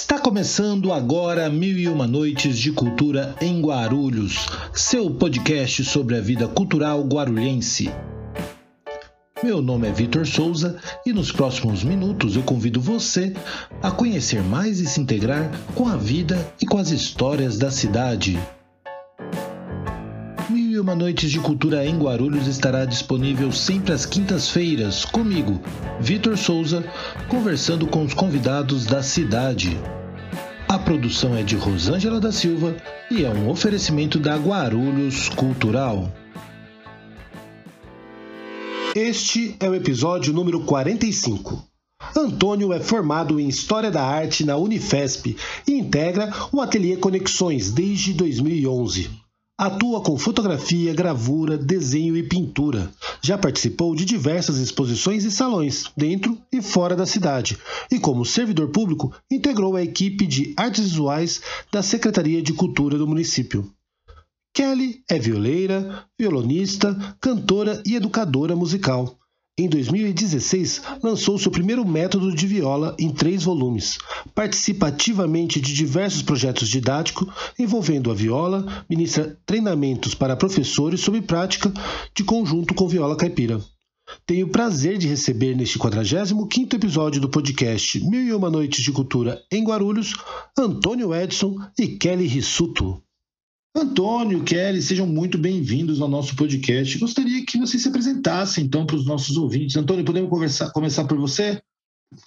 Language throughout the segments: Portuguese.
Está começando agora Mil e Uma Noites de Cultura em Guarulhos, seu podcast sobre a vida cultural guarulhense. Meu nome é Vitor Souza e nos próximos minutos eu convido você a conhecer mais e se integrar com a vida e com as histórias da cidade. Noites de Cultura em Guarulhos estará disponível sempre às quintas-feiras, comigo, Vitor Souza, conversando com os convidados da cidade. A produção é de Rosângela da Silva e é um oferecimento da Guarulhos Cultural. Este é o episódio número 45. Antônio é formado em História da Arte na Unifesp e integra o Ateliê Conexões desde 2011. Atua com fotografia, gravura, desenho e pintura. Já participou de diversas exposições e salões, dentro e fora da cidade, e como servidor público, integrou a equipe de artes visuais da Secretaria de Cultura do município. Kelly é violeira, violonista, cantora e educadora musical. Em 2016, lançou seu primeiro método de viola em três volumes. Participa ativamente de diversos projetos didáticos envolvendo a viola, ministra treinamentos para professores sobre prática de conjunto com viola caipira. Tenho o prazer de receber neste 45º episódio do podcast Mil e Uma Noites de Cultura em Guarulhos, Antônio Edson e Kelly Rissuto. Antônio, Kelly, sejam muito bem-vindos ao nosso podcast. Gostaria que vocês se apresentassem, então, para os nossos ouvintes. Antônio, podemos conversar, começar por você?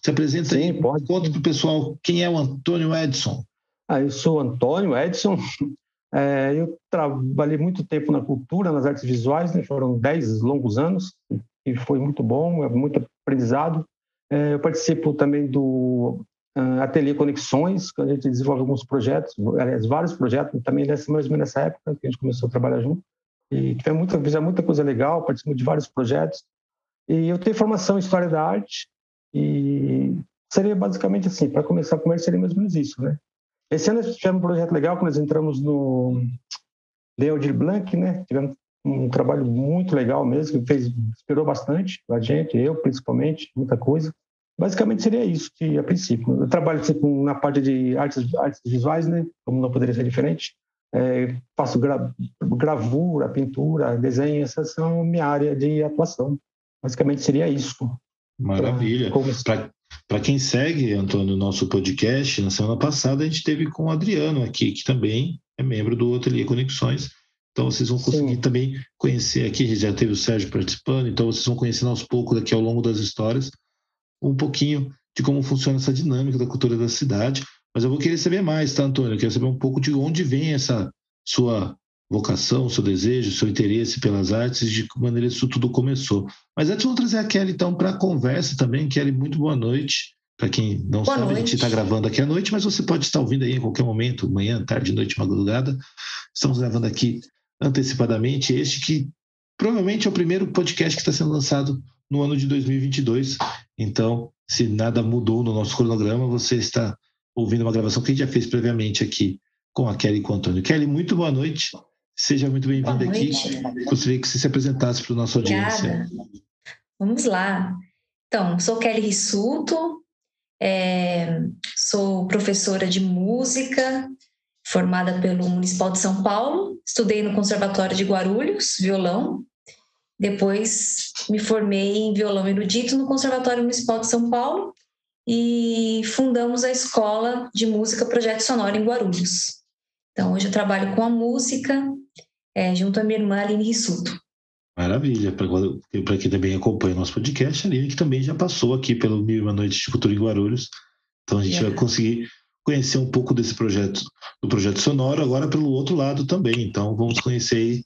Se apresenta Sim, aí. pode. Conta para o pessoal quem é o Antônio Edson. Ah, eu sou Antônio Edson. É, eu trabalhei muito tempo na cultura, nas artes visuais, né? foram 10 longos anos, e foi muito bom, é muito aprendizado. É, eu participo também do uh, Ateliê Conexões, que a gente desenvolve alguns projetos, aliás, vários projetos, também nessa, menos nessa época que a gente começou a trabalhar junto. E tivemos muita, fizemos muita coisa legal, participamos de vários projetos. E eu tenho formação em História da Arte, e seria basicamente assim, para começar a conversa seria mais ou menos isso, né? Esse ano nós tivemos um projeto legal, que nós entramos no Leodir Blanc, né? Tivemos um trabalho muito legal mesmo, que fez, inspirou bastante a gente, eu principalmente, muita coisa. Basicamente seria isso, que a princípio. Eu trabalho sempre na parte de artes, artes visuais, né? Como não poderia ser diferente. É, faço gra, gravura, pintura, desenho, essas são minha área de atuação. Basicamente seria isso. Maravilha. Para quem segue, Antônio, nosso podcast, na semana passada a gente teve com o Adriano aqui, que também é membro do Ateliê Conexões. Então vocês vão conseguir Sim. também conhecer aqui, já teve o Sérgio participando, então vocês vão conhecendo aos poucos aqui ao longo das histórias um pouquinho de como funciona essa dinâmica da cultura da cidade. Mas eu vou querer saber mais, tá, Antônio? Eu quero saber um pouco de onde vem essa sua vocação, seu desejo, seu interesse pelas artes, de que maneira isso tudo começou. Mas antes, vamos trazer a Kelly, então, para a conversa também. Kelly, muito boa noite. Para quem não boa sabe, noite. a gente está gravando aqui à noite, mas você pode estar ouvindo aí em qualquer momento, manhã, tarde, noite, madrugada. Estamos gravando aqui antecipadamente este que provavelmente é o primeiro podcast que está sendo lançado no ano de 2022. Então, se nada mudou no nosso cronograma, você está ouvindo uma gravação que a gente já fez previamente aqui com a Kelly e com o Antônio. Kelly, muito boa noite. Seja muito bem-vinda aqui. Gostaria que você se apresentasse para o nosso audiência. Vamos lá. Então, sou Kelly Rissuto, é, sou professora de música, formada pelo Municipal de São Paulo, estudei no Conservatório de Guarulhos, violão. Depois me formei em violão erudito no Conservatório Municipal de São Paulo e fundamos a Escola de Música Projeto Sonoro em Guarulhos. Então, hoje eu trabalho com a música é, junto à minha irmã Aline Rissuto. Maravilha. Para quem também acompanha o nosso podcast, a Aline que também já passou aqui pelo Mil e Uma Noites de Cultura em Guarulhos. Então, a gente é. vai conseguir conhecer um pouco desse projeto, do projeto sonoro, agora pelo outro lado também. Então, vamos conhecer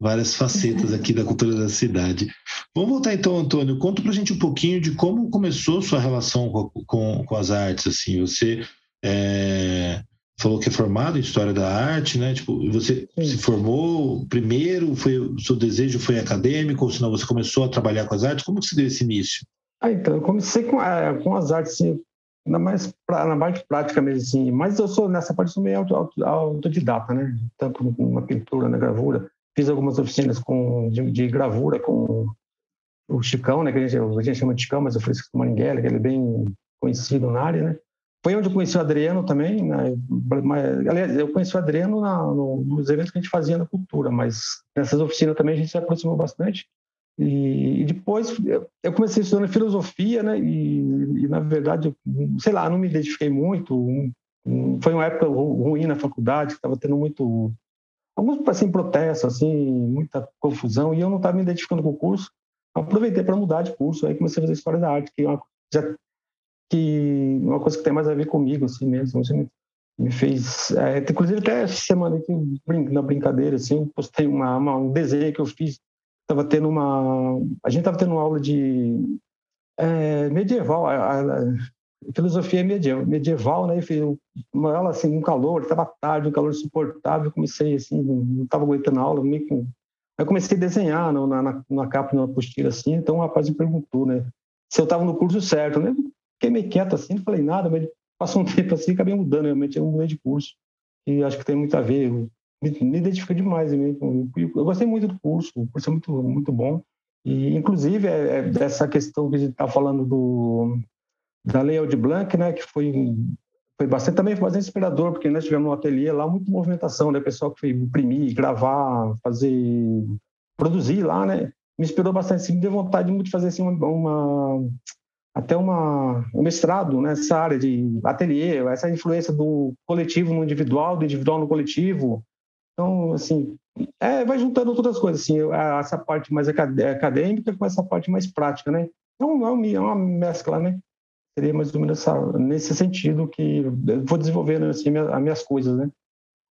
várias facetas aqui da cultura da cidade. Vamos voltar então, Antônio. Conta para a gente um pouquinho de como começou sua relação com, com, com as artes. Assim, você é, falou que é formado em história da arte, né? Tipo, você Sim. se formou primeiro, foi o seu desejo foi acadêmico, ou senão você começou a trabalhar com as artes? Como que se deu esse início? Ah, então, eu comecei com, é, com as artes, assim, na mais na parte prática mesmo, assim. Mas eu sou nessa parte sou meio auto, auto, autodidata, né? Tanto na pintura, na gravura. Fiz algumas oficinas com de, de gravura com o Chicão, né? Que a gente, a gente chama de Chicão, mas o Maringuela, que ele é bem conhecido na área, né? foi onde eu conheci o Adriano também. Né? Aliás, eu conheci o Adriano na, no, nos eventos que a gente fazia na cultura, mas nessas oficinas também a gente se aproximou bastante. E, e depois eu comecei estudando filosofia, né? E, e, na verdade, sei lá, não me identifiquei muito. foi uma época ruim na faculdade, estava tendo muito alguns assim protestos, assim, muita confusão, e eu não estava me identificando com o curso. Aproveitei para mudar de curso, aí comecei a fazer história da arte, que é uma, já, que uma coisa que tem mais a ver comigo, assim mesmo. Assim, me fez, é, inclusive até essa semana aqui, na brincadeira, assim, eu postei uma, uma, um desenho que eu fiz estava tendo uma. A gente estava tendo uma aula de é, medieval, a, a, filosofia medieval, medieval, né? Uma aula assim, um calor, estava tarde, um calor insuportável. Comecei assim, não estava aguentando a aula, meio com. Aí comecei a desenhar na, na, na capa, numa postilha assim. Então o rapaz me perguntou, né? Se eu estava no curso certo, né? Fiquei meio quieto assim, não falei nada, mas passou um tempo assim, acabei mudando. Realmente eu mudei de curso. E acho que tem muito a ver me, me demais. mesmo. eu gostei muito do curso, o curso é muito, muito bom. E, inclusive, é, é dessa questão que a gente está falando do, da Lei Aldir Blanc, né, que foi, foi bastante, também foi bastante inspirador, porque nós tivemos um ateliê lá, muita movimentação, né, pessoal que foi imprimir, gravar, fazer, produzir lá, né, me inspirou bastante, assim, me deu vontade muito de fazer assim, uma, uma até uma, um mestrado nessa área de ateliê, essa influência do coletivo no individual, do individual no coletivo, então, assim, é, vai juntando todas as coisas, assim, essa parte mais acadêmica com essa parte mais prática, né? Então, é, é uma mescla, né? Seria mais ou menos essa, nesse sentido que vou desenvolvendo assim, as minhas coisas, né?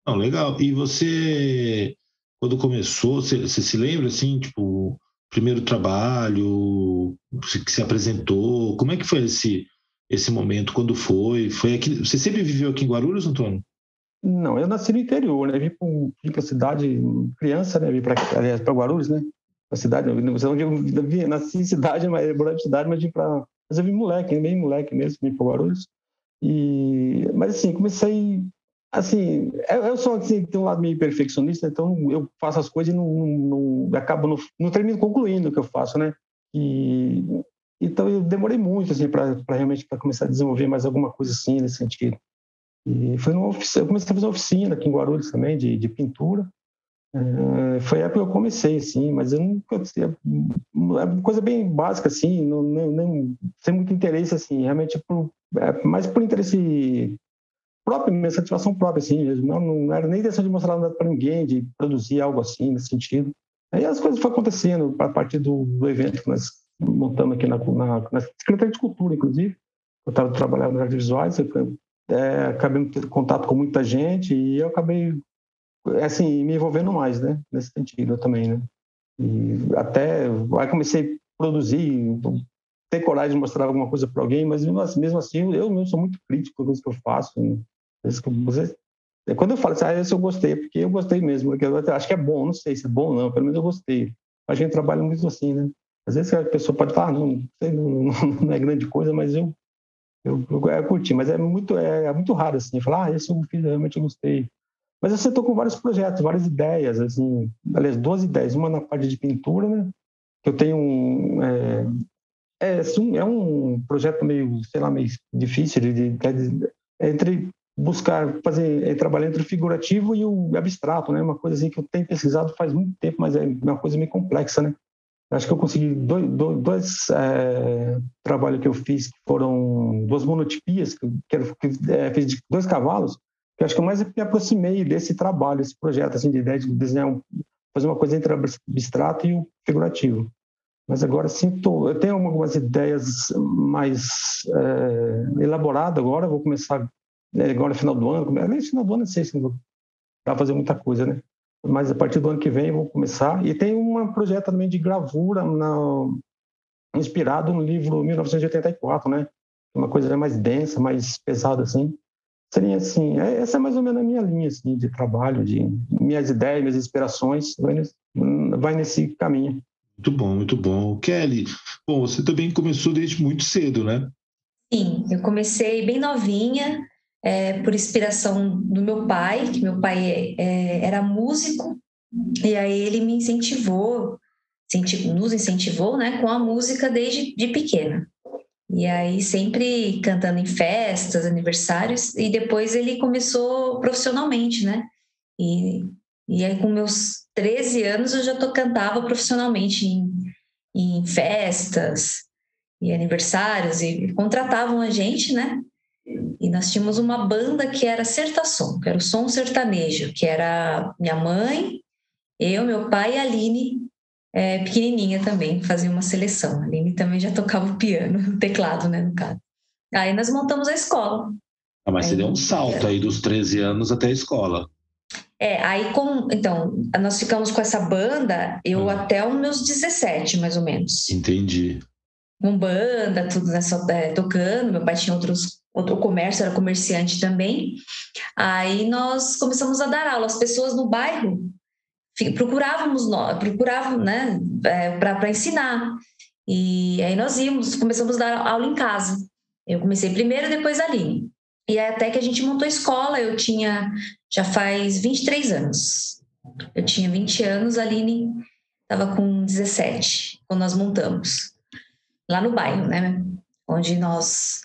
Não, legal. E você, quando começou, você, você se lembra, assim, tipo, primeiro trabalho que se apresentou? Como é que foi esse, esse momento? Quando foi? Foi aqui, você sempre viveu aqui em Guarulhos, Antônio? Não, eu nasci no interior, né? Vim para a cidade, criança, né? Vim para Guarulhos, né? A cidade, não eu nasci em cidade, mas morando em cidade, mas vim para. Mas eu vim moleque, bem moleque mesmo, vim para Guarulhos. E, mas assim, comecei. Assim, eu sou assim, tem um lado meio perfeccionista, então eu faço as coisas e não, não, não acabo, não, não termino concluindo o que eu faço, né? E, então eu demorei muito assim para realmente para começar a desenvolver mais alguma coisa assim nesse sentido. E foi numa oficina, eu comecei a fazer uma oficina aqui em Guarulhos também, de, de pintura. É, foi a época que eu comecei, assim, mas eu nunca. É uma coisa bem básica, assim, não, não, não, sem muito interesse, assim, realmente por, é, mais por interesse próprio, minha satisfação própria, assim, mesmo. Não, não era nem intenção de mostrar nada para ninguém, de produzir algo assim, nesse sentido. Aí as coisas foram acontecendo a partir do, do evento que nós montamos aqui na, na, na Secretaria de Cultura, inclusive. Eu estava trabalhando nas artes visuais, eu é, acabei tendo contato com muita gente e eu acabei, assim, me envolvendo mais, né? Nesse sentido também, né? E até, aí comecei a produzir, ter coragem de mostrar alguma coisa para alguém, mas mesmo assim, eu mesmo sou muito crítico com as coisas que eu faço. Né? Quando eu falo assim, ah, esse eu gostei, porque eu gostei mesmo, porque eu acho que é bom, não sei se é bom ou não, pelo menos eu gostei. A gente trabalha muito assim, né? Às vezes a pessoa pode falar, ah, não, não, não é grande coisa, mas eu eu, eu, eu curti, mas é muito, é, é, muito raro, assim, falar, ah, esse eu fiz, realmente gostei. Mas assim, eu estou com vários projetos, várias ideias, assim, aliás, duas ideias, uma na parte de pintura, né, que eu tenho um, é, é, assim, é um projeto meio, sei lá, meio difícil de, de, de entre buscar fazer é, trabalhar entre o figurativo e o abstrato, né? Uma coisa assim que eu tenho pesquisado faz muito tempo, mas é uma coisa meio complexa, né? Acho que eu consegui dois, dois, dois é, trabalhos que eu fiz, que foram duas monotipias, que, que é, fiz de dois cavalos, que acho que eu mais me aproximei desse trabalho, esse projeto, assim, de ideia de desenhar, fazer uma coisa entre o abstrato e o figurativo. Mas agora sinto, eu tenho algumas ideias mais é, elaboradas agora, vou começar né, agora no final do ano, no final do ano não sei se vou fazer muita coisa, né? mas a partir do ano que vem eu vou começar. E tem um projeto também de gravura na, inspirado no livro 1984, né? Uma coisa mais densa, mais pesada assim. Seria assim, é, essa é mais ou menos a minha linha assim, de trabalho, de minhas ideias, minhas inspirações, vai nesse, vai nesse caminho. Muito bom, muito bom. Kelly, bom, você também começou desde muito cedo, né? Sim, eu comecei bem novinha, é, por inspiração do meu pai, que meu pai é, era músico, e aí ele me incentivou, nos incentivou né, com a música desde de pequena. E aí sempre cantando em festas, aniversários, e depois ele começou profissionalmente, né? E, e aí com meus 13 anos eu já tô, cantava profissionalmente em, em festas e aniversários, e contratavam a gente, né? E nós tínhamos uma banda que era Sertação, que era o som sertanejo, que era minha mãe, eu, meu pai e a Aline, é, pequenininha também, fazia uma seleção. A Aline também já tocava o piano, o teclado, né, no caso. Aí nós montamos a escola. Ah, mas aí, você deu um salto aí dos 13 anos até a escola. É, aí com, então, nós ficamos com essa banda, eu hum. até os meus 17, mais ou menos. Entendi. Com banda, tudo nessa, é, tocando, meu pai tinha outros, outro comércio, era comerciante também. Aí nós começamos a dar aula, as pessoas no bairro procurávamos nós, procuravam, né, é, para ensinar. E aí nós íamos, começamos a dar aula em casa. Eu comecei primeiro, depois a Aline. E até que a gente montou a escola, eu tinha, já faz 23 anos. Eu tinha 20 anos, a Aline estava com 17, quando nós montamos. Lá no bairro, né? Onde nós.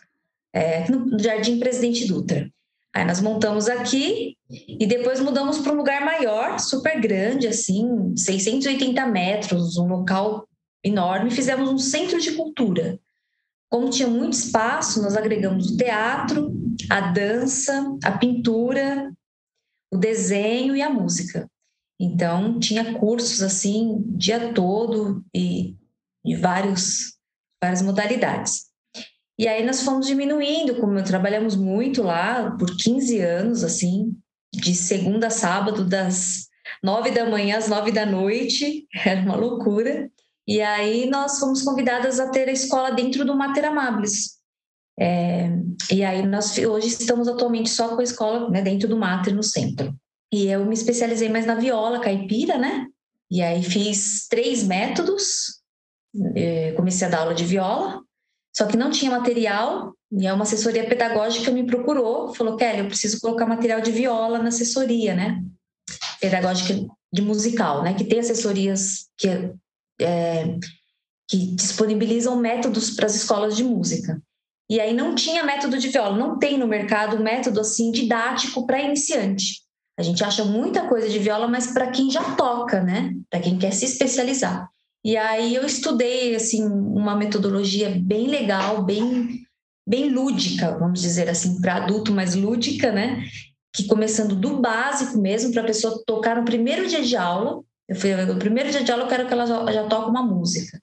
É, no Jardim Presidente Dutra. Aí nós montamos aqui e depois mudamos para um lugar maior, super grande, assim, 680 metros, um local enorme. Fizemos um centro de cultura. Como tinha muito espaço, nós agregamos o teatro, a dança, a pintura, o desenho e a música. Então, tinha cursos assim, o dia todo e de vários, várias modalidades. E aí nós fomos diminuindo, como trabalhamos muito lá por 15 anos, assim, de segunda a sábado, das nove da manhã às nove da noite, era uma loucura. E aí nós fomos convidadas a ter a escola dentro do Mater Amables. É, e aí nós hoje estamos atualmente só com a escola né, dentro do Mater, no centro. E eu me especializei mais na viola caipira, né? E aí fiz três métodos, é, comecei a dar aula de viola, só que não tinha material, e uma assessoria pedagógica me procurou, falou, Kelly, eu preciso colocar material de viola na assessoria, né? Pedagógica de musical, né? Que tem assessorias que, é, que disponibilizam métodos para as escolas de música. E aí não tinha método de viola, não tem no mercado método assim didático para iniciante. A gente acha muita coisa de viola, mas para quem já toca, né? Para quem quer se especializar. E aí eu estudei assim uma metodologia bem legal, bem bem lúdica, vamos dizer assim, para adulto, mas lúdica, né? Que começando do básico mesmo para a pessoa tocar no primeiro dia de aula. Eu fui no primeiro dia de aula eu quero que ela já, já toque uma música.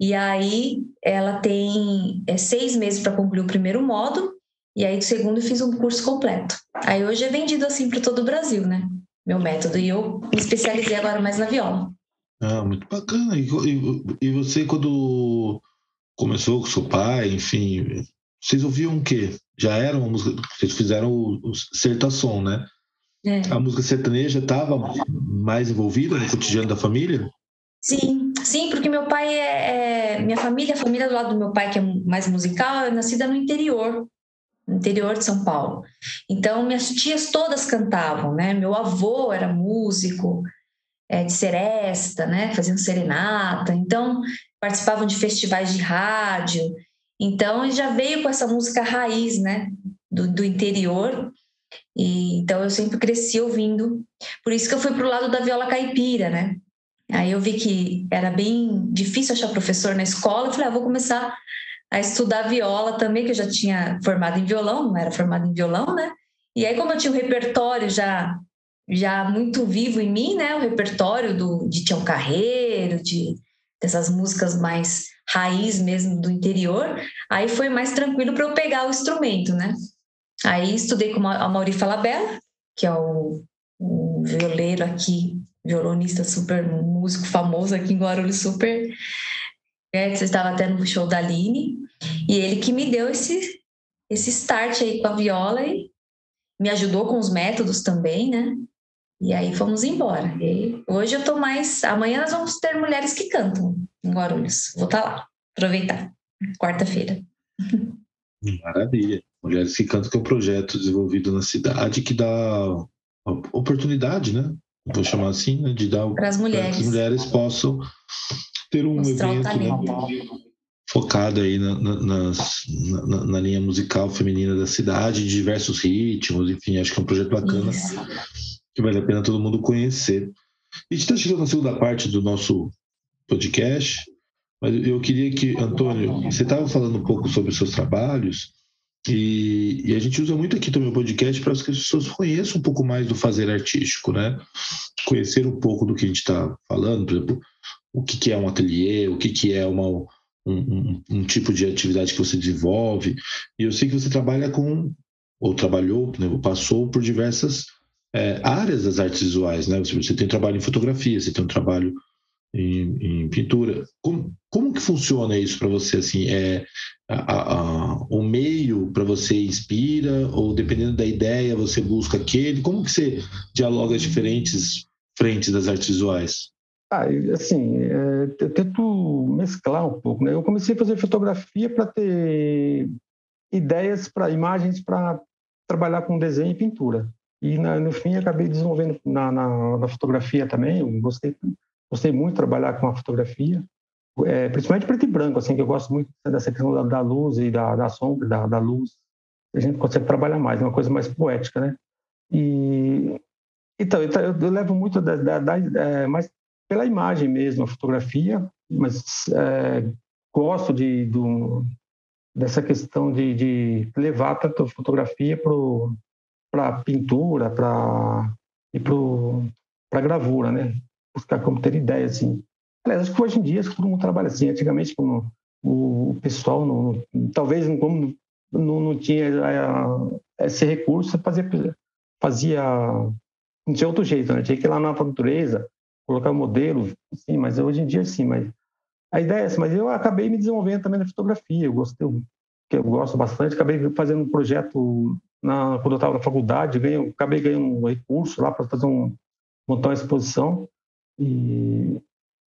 E aí ela tem é, seis meses para concluir o primeiro módulo e aí do segundo eu fiz um curso completo. Aí hoje é vendido assim para todo o Brasil, né? Meu método e eu me especializei agora mais na viola. Ah, muito bacana. E, e, e, você, quando começou com seu pai, enfim, vocês ouviam o quê? Já era uma música. Vocês fizeram o, o Sertação, né? É. A música sertaneja estava mais envolvida no cotidiano da família? Sim, sim, porque meu pai é, é, Minha família, a família do lado do meu pai, que é mais musical, é nascida no interior, no interior de São Paulo. Então, minhas tias todas cantavam, né? Meu avô era músico, é, de seresta, né? Faziam serenata, então participavam de festivais de rádio. Então já veio com essa música raiz, né? Do, do interior. E, então eu sempre cresci ouvindo. Por isso que eu fui para o lado da viola caipira, né? Aí eu vi que era bem difícil achar professor na escola. Eu falei, ah, vou começar a estudar viola também, que eu já tinha formado em violão, não era formado em violão, né? E aí, como eu tinha um repertório já já muito vivo em mim, né? O repertório do, de Tião Carreiro, de dessas músicas mais raiz mesmo do interior. Aí foi mais tranquilo para eu pegar o instrumento, né? Aí estudei com a Mauri Falabella, que é o, o violeiro aqui, violonista super músico famoso aqui em Guarulhos, super. É, você estava até no show da Aline, e ele que me deu esse, esse start aí com a viola e me ajudou com os métodos também, né? E aí fomos embora. E hoje eu tô mais. Amanhã nós vamos ter mulheres que cantam em Guarulhos. Vou estar tá lá, aproveitar. Quarta-feira. Maravilha. Mulheres que cantam, que é um projeto desenvolvido na cidade que dá oportunidade, né? Vou chamar assim, né? De dar para as mulheres. que as mulheres possam ter um Mostrar evento, né? focado aí na, na, na, na, linha musical feminina da cidade, de diversos ritmos, enfim, acho que é um projeto bacana Isso. Que vale a pena todo mundo conhecer. A gente está chegando na segunda parte do nosso podcast, mas eu queria que, Antônio, você estava falando um pouco sobre os seus trabalhos, e, e, a gente usa muito aqui também o podcast para que as pessoas conheçam um pouco mais do fazer artístico, né? Conhecer um pouco do que a gente está falando, por exemplo, o que, que é um ateliê, o que, que é uma, um, um, um, tipo de atividade que você desenvolve. E eu sei que você trabalha com, ou trabalhou, né, passou por diversas é, áreas das artes visuais, né? Você, você tem trabalho em fotografia, você tem um trabalho em, em pintura. Como, como que funciona isso para você? Assim, é a, a, o meio para você inspira ou dependendo da ideia você busca aquele? Como que você dialoga as diferentes frentes das artes visuais? Ah, assim, é, eu tento mesclar um pouco. Né? Eu comecei a fazer fotografia para ter ideias para imagens para trabalhar com desenho e pintura. E na, no fim acabei desenvolvendo na, na, na, fotografia também. Eu gostei, gostei muito de trabalhar com a fotografia, é, principalmente preto e branco, assim, que eu gosto muito dessa questão da, da luz e da, da sombra, da, da, luz. A gente consegue trabalhar mais, é uma coisa mais poética, né? E então, eu, eu levo muito da, da, é, mais pela imagem mesmo, a fotografia, mas é, gosto de, do, dessa questão de, de levar tanto a fotografia para pintura pra, e para gravura, né? Buscar como ter ideia, assim. Aliás, acho que hoje em dia todo mundo trabalha assim. Antigamente, como o pessoal, não, talvez como não, não tinha é, esse recurso, fazia, fazia não tinha outro jeito, né? Tinha que ir lá na natureza, colocar o modelo, sim, mas hoje em dia sim, mas a ideia é essa, mas eu acabei me desenvolvendo também na fotografia, eu gostei, que eu gosto bastante, acabei fazendo um projeto na, quando eu estava na faculdade, ganhei, acabei ganhando um recurso lá para fazer um montar uma exposição e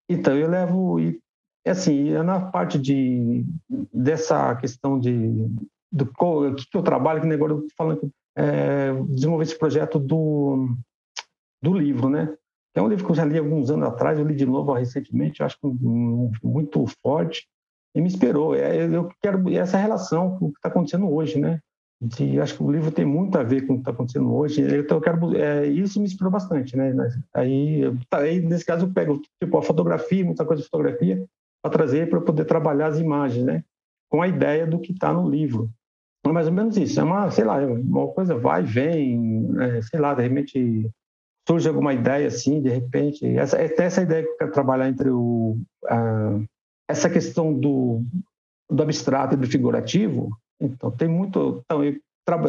então eu levo e assim na parte de dessa questão de do que, que eu trabalho que negócio eu falando é, desenvolver esse projeto do do livro né é um livro que eu já li alguns anos atrás, eu li de novo recentemente, eu acho muito forte e me inspirou. É, eu quero essa relação com o que está acontecendo hoje, né? De, acho que o livro tem muito a ver com o que está acontecendo hoje. Então eu quero, é, isso me inspirou bastante, né? Aí, tá, aí, nesse caso, eu pego tipo a fotografia, muita coisa de fotografia, para trazer para poder trabalhar as imagens, né? Com a ideia do que está no livro. É mais ou menos isso. É uma, sei lá, uma coisa vai, vem, é, sei lá, de repente surge alguma ideia assim, de repente, essa, até essa ideia que eu quero trabalhar entre o, a, essa questão do, do abstrato e do figurativo, então tem muito, então eu,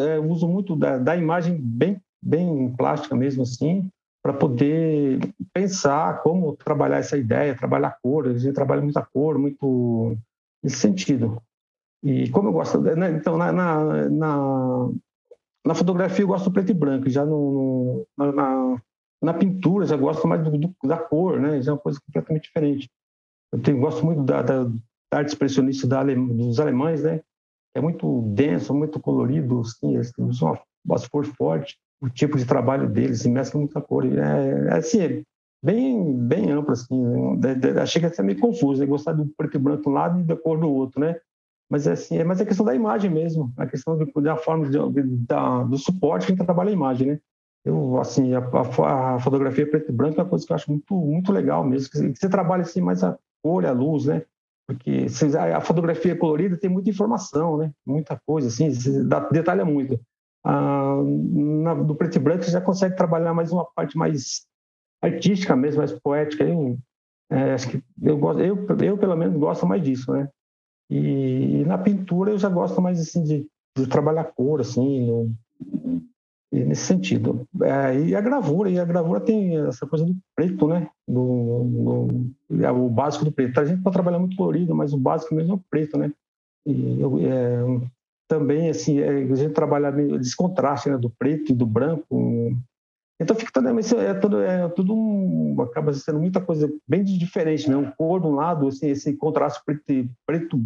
eu uso muito da, da imagem bem, bem plástica mesmo assim, para poder pensar como trabalhar essa ideia, trabalhar cor, a gente trabalha muita cor, muito nesse sentido. E como eu gosto, né, então na, na, na, na fotografia eu gosto preto e branco, já no, no na, na pintura já gosto mais do, do, da cor, né? Já é uma coisa completamente diferente. Eu tenho, gosto muito da, da, da arte expressionista da dos alemães, né? É muito denso, muito colorido, assim, eles usam uma, cor forte, o tipo de trabalho deles, se mescla muita cor. É, é assim, é bem, bem amplo, assim. Né? Achei que ia ser meio confuso, né? Gostar do preto e branco de um lado e da cor do outro, né? Mas é assim, é, mas é questão da imagem mesmo, a questão da forma de, da, do suporte que a trabalha a imagem, né? eu assim a, a, a, fotografia preto e branco é uma coisa que eu acho muito muito legal mesmo que você trabalha assim mais a cor a luz né porque a fotografia colorida tem muita informação né? Muita coisa assim detalha muito. Ah, na, do preto e branco você já consegue trabalhar mais uma parte mais artística mesmo mais poética eu é, acho que eu gosto eu, eu pelo menos gosto mais disso né? E, e na pintura eu já gosto mais assim de, de trabalhar cor assim nesse sentido. É, e a gravura, e a gravura tem essa coisa do preto, né? Do, do é o básico do preto. A gente pode trabalhar muito colorido, mas o básico mesmo é o preto, né? E é, também, assim, é, a gente trabalha esse contraste né, do preto e do branco. Então fica tudo, é tudo, é tudo um, acaba sendo muita coisa bem diferente, né? Um cor de um lado, assim, esse contraste preto, preto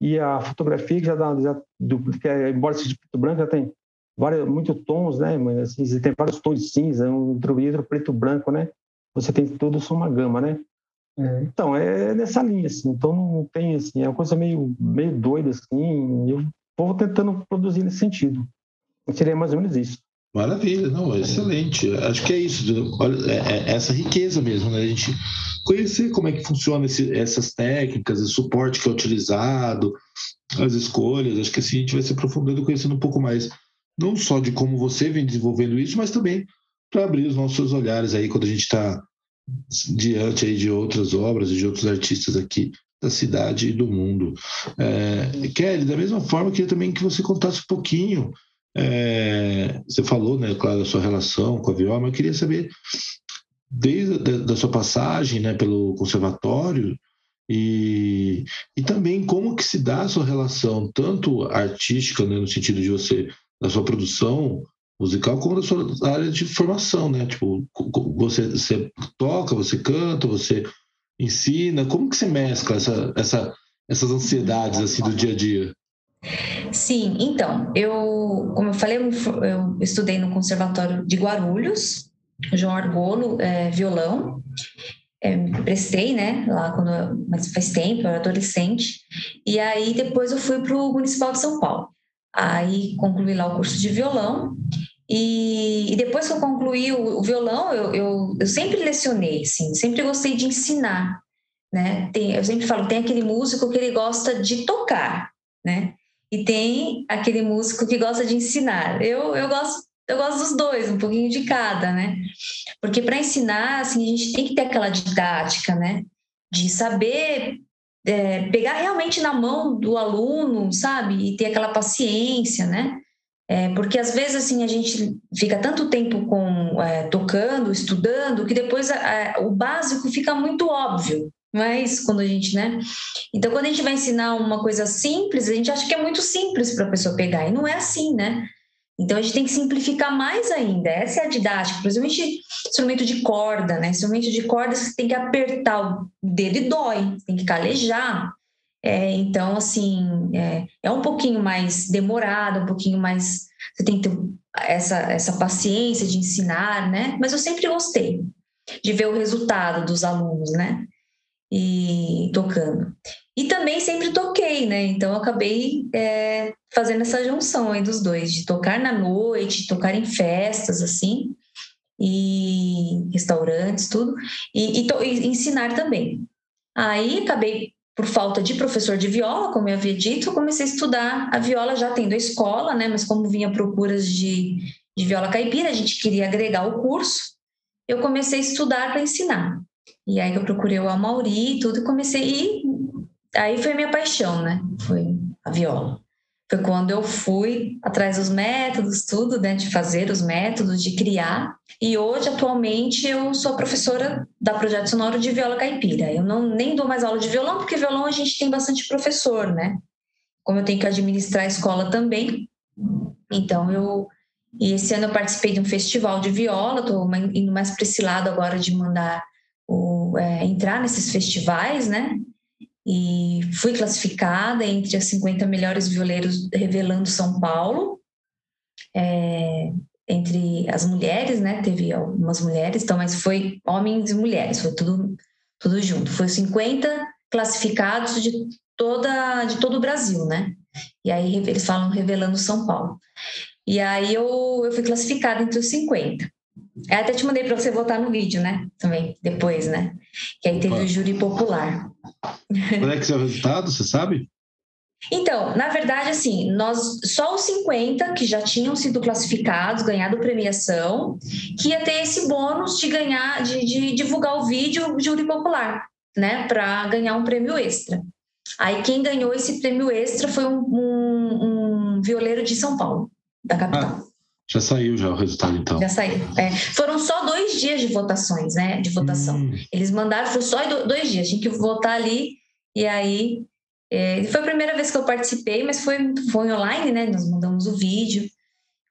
e a fotografia que já dá, já, do, que é, embora seja preto branco, já tem vários, muito tons, né? Mas assim, você tem vários tons de cinza, um hidro preto branco, né? Você tem tudo isso uma gama, né? É, então, é nessa linha, assim. Então, não tem, assim, é uma coisa meio, meio doida, assim. Eu vou tentando produzir nesse sentido. Seria mais ou menos isso. Maravilha, não, excelente. Acho que é isso, olha, é, é essa riqueza mesmo, né? A gente conhecer como é que funciona esse, essas técnicas, o suporte que é utilizado, as escolhas. Acho que assim a gente vai se aprofundando, conhecendo um pouco mais, não só de como você vem desenvolvendo isso, mas também para abrir os nossos olhares aí quando a gente está diante aí de outras obras e de outros artistas aqui da cidade e do mundo. É, Kelly, da mesma forma, queria também que você contasse um pouquinho. É, você falou, né, claro, da sua relação com a viola, mas eu queria saber, desde a da sua passagem né, pelo conservatório, e, e também como que se dá a sua relação, tanto artística, né, no sentido de você, da sua produção musical, como da sua área de formação, né? Tipo, você, você toca, você canta, você ensina, como que você mescla essa, essa, essas ansiedades assim do dia a dia? Sim, então, eu, como eu falei, eu, estudei no Conservatório de Guarulhos, João Argolo, é, violão, é, prestei, né, lá quando, mas faz tempo, eu era adolescente, e aí depois eu fui para o Municipal de São Paulo. Aí concluí lá o curso de violão, e, e depois que eu concluí o, o violão, eu, eu, eu, sempre lecionei, assim, sempre gostei de ensinar, né, tem, eu sempre falo, tem aquele músico que ele gosta de tocar, né, e tem aquele músico que gosta de ensinar. Eu, eu gosto eu gosto dos dois, um pouquinho de cada, né? Porque para ensinar, assim, a gente tem que ter aquela didática, né? De saber é, pegar realmente na mão do aluno, sabe? E ter aquela paciência, né? É, porque às vezes assim a gente fica tanto tempo com é, tocando, estudando, que depois a, o básico fica muito óbvio. Não é isso quando a gente, né? Então, quando a gente vai ensinar uma coisa simples, a gente acha que é muito simples para a pessoa pegar, e não é assim, né? Então a gente tem que simplificar mais ainda. Essa é a didática, principalmente instrumento de corda, né? Instrumento de corda você tem que apertar o dedo e dói, tem que calejar. É, então, assim, é, é, um pouquinho mais demorado, um pouquinho mais. Você tem que ter essa, essa paciência de ensinar, né? Mas eu sempre gostei de ver o resultado dos alunos, né? E tocando. E também sempre toquei, né? Então acabei é, fazendo essa junção aí dos dois, de tocar na noite, tocar em festas, assim, e restaurantes, tudo, e, e, e ensinar também. Aí acabei, por falta de professor de viola, como eu havia dito, comecei a estudar a viola já tendo a escola, né? Mas como vinha procuras de, de viola caipira, a gente queria agregar o curso, eu comecei a estudar para ensinar. E aí eu procurei o Amauri e tudo, e comecei, e aí foi minha paixão, né? Foi a viola. Foi quando eu fui atrás dos métodos, tudo, né? De fazer os métodos, de criar. E hoje, atualmente, eu sou professora da Projeto Sonoro de Viola Caipira. Eu não nem dou mais aula de violão, porque violão a gente tem bastante professor, né? Como eu tenho que administrar a escola também. Então, eu... E esse ano eu participei de um festival de viola, estou indo mais para esse lado agora de mandar o, é, entrar nesses festivais, né? E fui classificada entre as 50 melhores violeiros revelando São Paulo. É, entre as mulheres, né? Teve algumas mulheres, então, mas foi homens e mulheres, foi tudo, tudo junto. Foi 50 classificados de toda de todo o Brasil, né? E aí eles falam revelando São Paulo. E aí eu, eu fui classificada entre os 50. Eu até te mandei para você votar no vídeo, né? Também, depois, né? Que aí teve Opa. o júri popular. Qual é que é o resultado, você sabe? Então, na verdade, assim, nós só os 50 que já tinham sido classificados, ganhado premiação, que ia ter esse bônus de ganhar, de, de divulgar o vídeo júri popular, né? Para ganhar um prêmio extra. Aí quem ganhou esse prêmio extra foi um, um, um violeiro de São Paulo, da capital. Ah. Já saiu já o resultado, então. Já saiu. É, foram só dois dias de votações, né? De votação. Hum. Eles mandaram, foi só dois dias. Tinha que votar ali. E aí. É, foi a primeira vez que eu participei, mas foi, foi online, né? Nós mandamos o vídeo.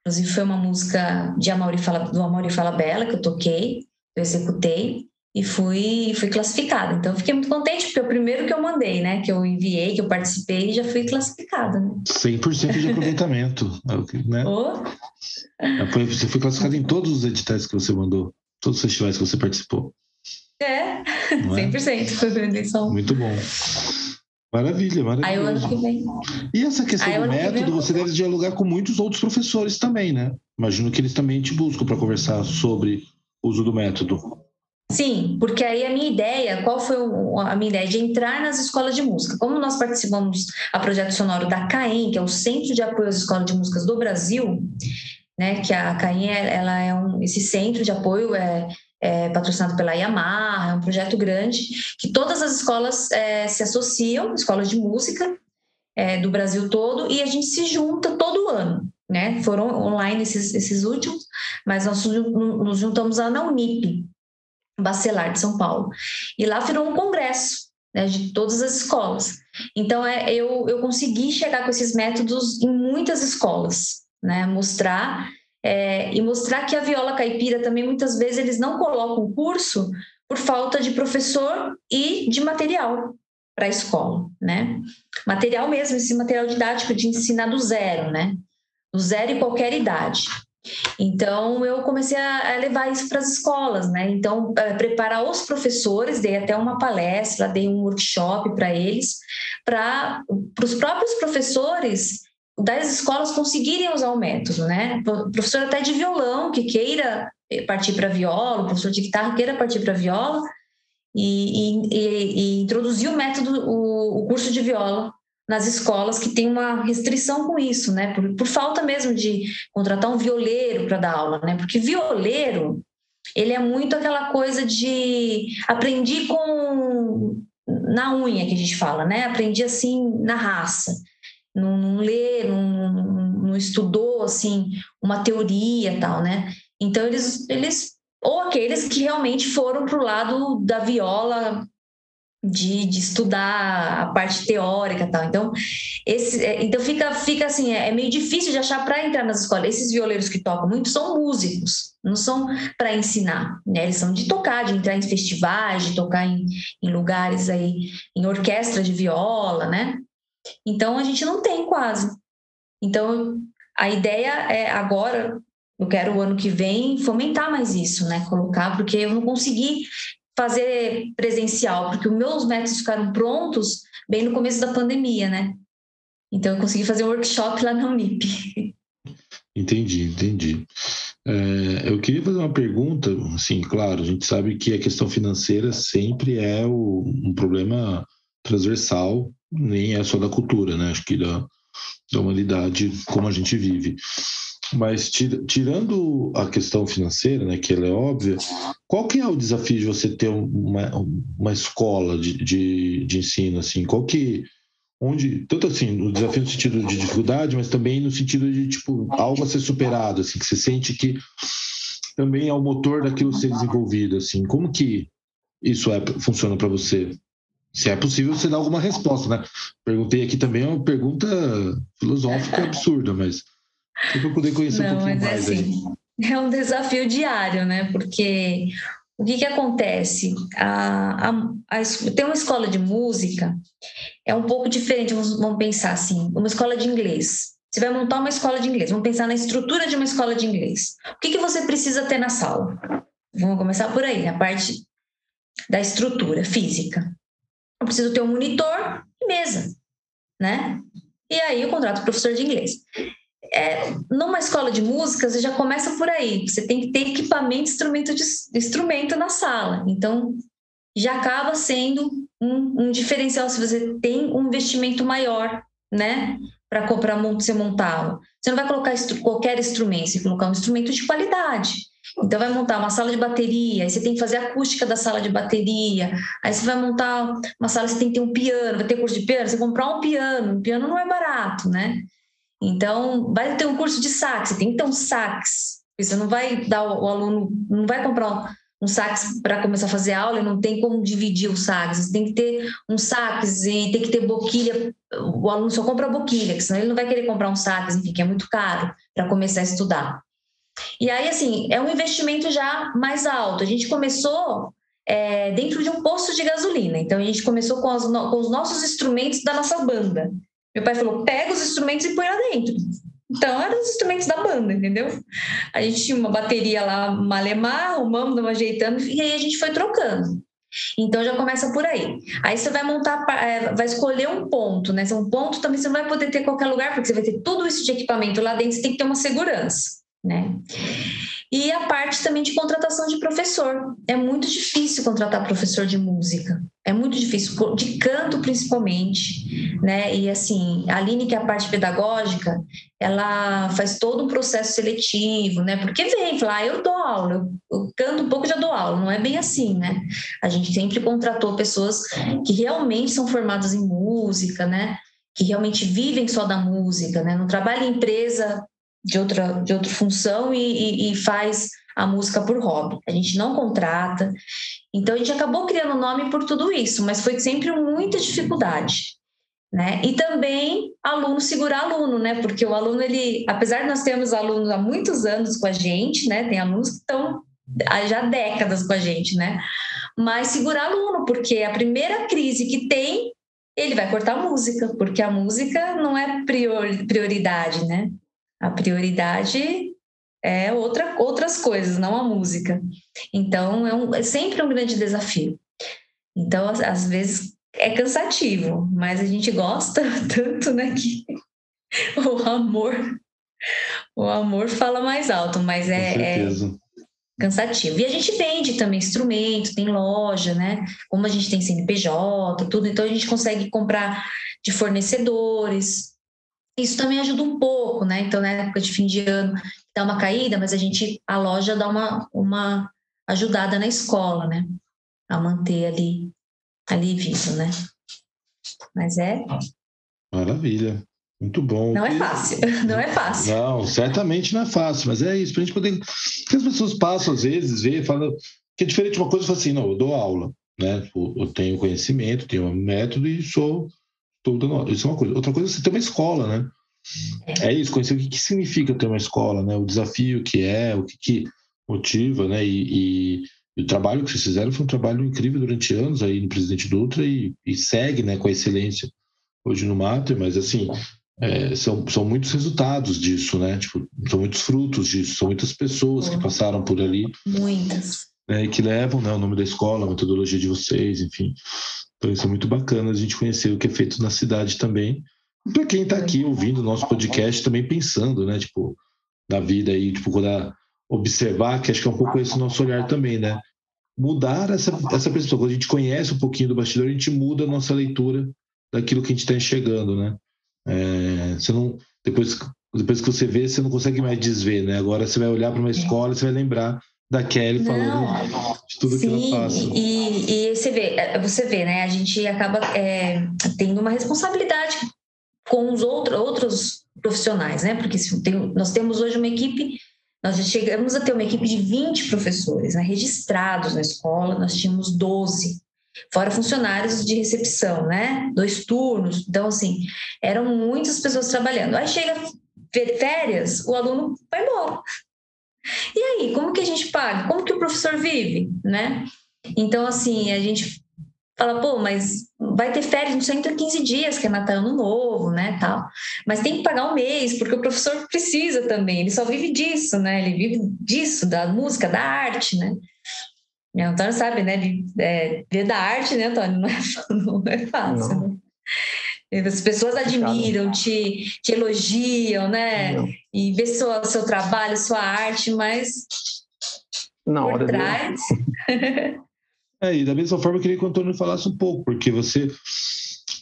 Inclusive, foi uma música de Amaury Fala, do Amaury Fala Bela que eu toquei, eu executei e fui, fui classificada. Então, fiquei muito contente, porque é o primeiro que eu mandei, né? Que eu enviei, que eu participei, já fui classificada. Né? 100% de aproveitamento. né? Oh. Você foi classificada em todos os editais que você mandou, todos os festivais que você participou. É, 100% é? eleição. Muito bom. Maravilha, maravilha. Aí o ano que vem. E essa questão Aí, do método, você deve dialogar com muitos outros professores também, né? Imagino que eles também te buscam para conversar sobre o uso do método. Sim, porque aí a minha ideia, qual foi a minha ideia? De entrar nas escolas de música. Como nós participamos a projeto sonoro da CAEM, que é o Centro de Apoio às Escolas de Músicas do Brasil, né? Que a CAEM, ela é um, esse centro de apoio é, é patrocinado pela Yamaha, é um projeto grande, que todas as escolas é, se associam, escolas de música é, do Brasil todo, e a gente se junta todo ano. Né? Foram online esses, esses últimos, mas nós nos juntamos lá na Unip, Bacelar de São Paulo. E lá virou um congresso né, de todas as escolas. Então, é, eu, eu consegui chegar com esses métodos em muitas escolas, né, mostrar é, e mostrar que a viola caipira também muitas vezes eles não colocam curso por falta de professor e de material para a escola, né? Material mesmo, esse material didático de ensinar do zero, né? Do zero e qualquer idade. Então, eu comecei a levar isso para as escolas, né? Então, é, preparar os professores, dei até uma palestra, dei um workshop para eles, para os próprios professores das escolas conseguirem usar o método, né? professor até de violão que queira partir para viola, professor de guitarra queira partir para viola e, e, e, introduzir o método, o, o curso de viola nas escolas que tem uma restrição com isso, né? Por, por falta mesmo de contratar um violeiro para dar aula, né? Porque violeiro, ele é muito aquela coisa de aprendi com na unha que a gente fala, né? Aprendi assim na raça. Não, não lê, não, não estudou assim uma teoria tal, né? Então eles eles ou aqueles que realmente foram para o lado da viola de, de, estudar a parte teórica tal. Então, esse, é, então fica, fica assim, é, é meio difícil de achar para entrar nas escolas. Esses violeiros que tocam muito são músicos, não são para ensinar, né? Eles são de tocar, de entrar em festivais, de tocar em, em lugares aí, em orquestra de viola, né? Então a gente não tem quase. Então a ideia é agora eu quero o ano que vem fomentar mais isso, né? Colocar, porque eu não consegui fazer presencial, porque os meus métodos ficaram prontos bem no começo da pandemia, né? Então eu consegui fazer um workshop lá na Unip. Entendi, entendi. É, eu queria fazer uma pergunta, assim, claro, a gente sabe que a questão financeira sempre é o, um problema transversal, nem é só da cultura, né? Acho que da, da humanidade como a gente vive. Mas tirando a questão financeira, né, que ela é óbvia, qual que é o desafio de você ter uma, uma escola de, de, de ensino assim? Qual que onde tanto assim o desafio no sentido de dificuldade, mas também no sentido de tipo algo a ser superado, assim que você sente que também é o motor daquilo ser desenvolvido, assim. Como que isso é, funciona para você? Se é possível você dar alguma resposta, né? Perguntei aqui também é uma pergunta filosófica absurda, mas para poder conhecer Não, um pouquinho mas mais é assim, aí. É um desafio diário, né? Porque o que, que acontece? A, a, a, tem uma escola de música, é um pouco diferente, vamos, vamos pensar assim, uma escola de inglês. Você vai montar uma escola de inglês, vamos pensar na estrutura de uma escola de inglês. O que, que você precisa ter na sala? Vamos começar por aí, na parte da estrutura física. Eu preciso ter um monitor e mesa, né? E aí eu contrato o professor de inglês é, numa escola de música, você já começa por aí. Você tem que ter equipamento, instrumento de, instrumento na sala. Então, já acaba sendo um, um diferencial se você tem um investimento maior, né? Para você montá-lo. Você não vai colocar qualquer instrumento, você vai colocar um instrumento de qualidade. Então, vai montar uma sala de bateria, aí você tem que fazer a acústica da sala de bateria, aí você vai montar uma sala, você tem que ter um piano, vai ter curso de piano, você comprar um piano, um piano não é barato, né? Então, vai ter um curso de sax, tem que ter um sax. Você não vai dar o, aluno, não vai comprar um sax para começar a fazer aula não tem como dividir o sax. Você tem que ter um sax e tem que ter boquilha. O aluno só compra boquilha, senão ele não vai querer comprar um sax, enfim, que é muito caro para começar a estudar. E aí, assim, é um investimento já mais alto. A gente começou é, dentro de um posto de gasolina. Então, a gente começou com, as, com os nossos instrumentos da nossa banda. Meu pai falou: pega os instrumentos e põe lá dentro. Então, eram os instrumentos da banda, entendeu? A gente tinha uma bateria lá, malemar, arrumamos, damos ajeitando, e aí a gente foi trocando. Então já começa por aí. Aí você vai montar, é, vai escolher um ponto, né? Um ponto também você não vai poder ter em qualquer lugar, porque você vai ter tudo isso de equipamento lá dentro, você tem que ter uma segurança, né? E a parte também de contratação de professor. É muito difícil contratar professor de música. É muito difícil, de canto principalmente, né? E assim, a Aline, que é a parte pedagógica, ela faz todo um processo seletivo, né? Porque vem, fala, ah, eu dou aula, eu, canto um pouco já dou aula. Não é bem assim, né? A gente sempre contratou pessoas que realmente são formadas em música, né? Que realmente vivem só da música, né? Não trabalha em empresa de outra, de outra função e, e, e faz a música por hobby. A gente não contrata. Então a gente acabou criando o nome por tudo isso, mas foi sempre muita dificuldade. Né? E também aluno segurar aluno, né? Porque o aluno, ele, apesar de nós termos alunos há muitos anos com a gente, né? Tem alunos que estão há já décadas com a gente, né? Mas segurar aluno, porque a primeira crise que tem, ele vai cortar a música, porque a música não é prioridade, né? A prioridade é outra, outras coisas, não a música. Então, é, um, é sempre um grande desafio. Então, às, às, vezes é cansativo, mas a gente gosta tanto, né, que o amor, o amor fala mais alto, mas é, é cansativo. E a gente vende também instrumento, tem loja, né? Como a gente tem CNPJ, tudo, então a gente consegue comprar de fornecedores. Isso também ajuda um pouco, né? Então, na época de fim de ano, dá uma caída, mas a gente, a loja dá uma, uma ajudada na escola, né? A manter ali, ali vivo, né? Mas é. Maravilha. Muito bom. Não é fácil, não é fácil. Não, certamente não é fácil, mas é isso, para a gente poder. Porque as pessoas passam, às vezes, vê, falam. Que é diferente uma coisa, assim, não, eu dou aula, né? Eu tenho conhecimento, tenho um método e sou Isso é uma coisa. Outra coisa é você ter uma escola, né? É isso, conhecer o que, que significa ter uma escola, né? O desafio que é, o que, que motiva, né? E, e, e, o trabalho que vocês fizeram foi um trabalho incrível durante anos aí no Presidente Dutra e, e segue, né? Com a excelência hoje no Mater, mas assim é, são, são muitos resultados disso, né? Tipo, são muitos frutos disso, são muitas pessoas que passaram por ali. Muitas. Né, que levam né, o nome da escola, a metodologia de vocês, enfim. Então isso é muito bacana a gente conhecer o que é feito na cidade também. Para quem está aqui ouvindo o nosso podcast também pensando, né, tipo, na vida aí, tipo, quando observar, que acho que é um pouco esse nosso olhar também, né? Mudar essa, essa percepção. Quando a gente conhece um pouquinho do bastidor, a gente muda a nossa leitura daquilo que a gente está enxergando, né? É, você não, depois, depois que você vê, você não consegue mais desver, né? Agora você vai olhar para uma escola, você vai lembrar da Kelly falando não, de tudo sim, que ela passa. E, e você vê, é, você vê, né? A gente acaba é, tendo uma responsabilidade com os outro, outros profissionais, né? Porque tem, nós temos hoje uma equipe, nós já chegamos a ter uma equipe de 20 professores né, registrados na escola, nós tínhamos 12, fora funcionários de recepção, né? Dois turnos, então assim, eram muitas pessoas trabalhando. Aí chega férias, o aluno vai embora. E aí, como que a gente paga? Como que o professor vive, né? Então, assim, a gente fala, pô, mas vai ter férias no 115 dias, que é Natal Ano Novo, né, tal. Mas tem que pagar um mês, porque o professor precisa também, ele só vive disso, né? Ele vive disso, da música, da arte, né? E Antônio sabe, né? É, ver da arte, né, Antônio? Não é, não é fácil, não. né? As pessoas admiram, te, te elogiam, né? Não. E vê seu, seu trabalho, sua arte, mas não, por trás. é, e da mesma forma eu queria que o Antônio falasse um pouco, porque você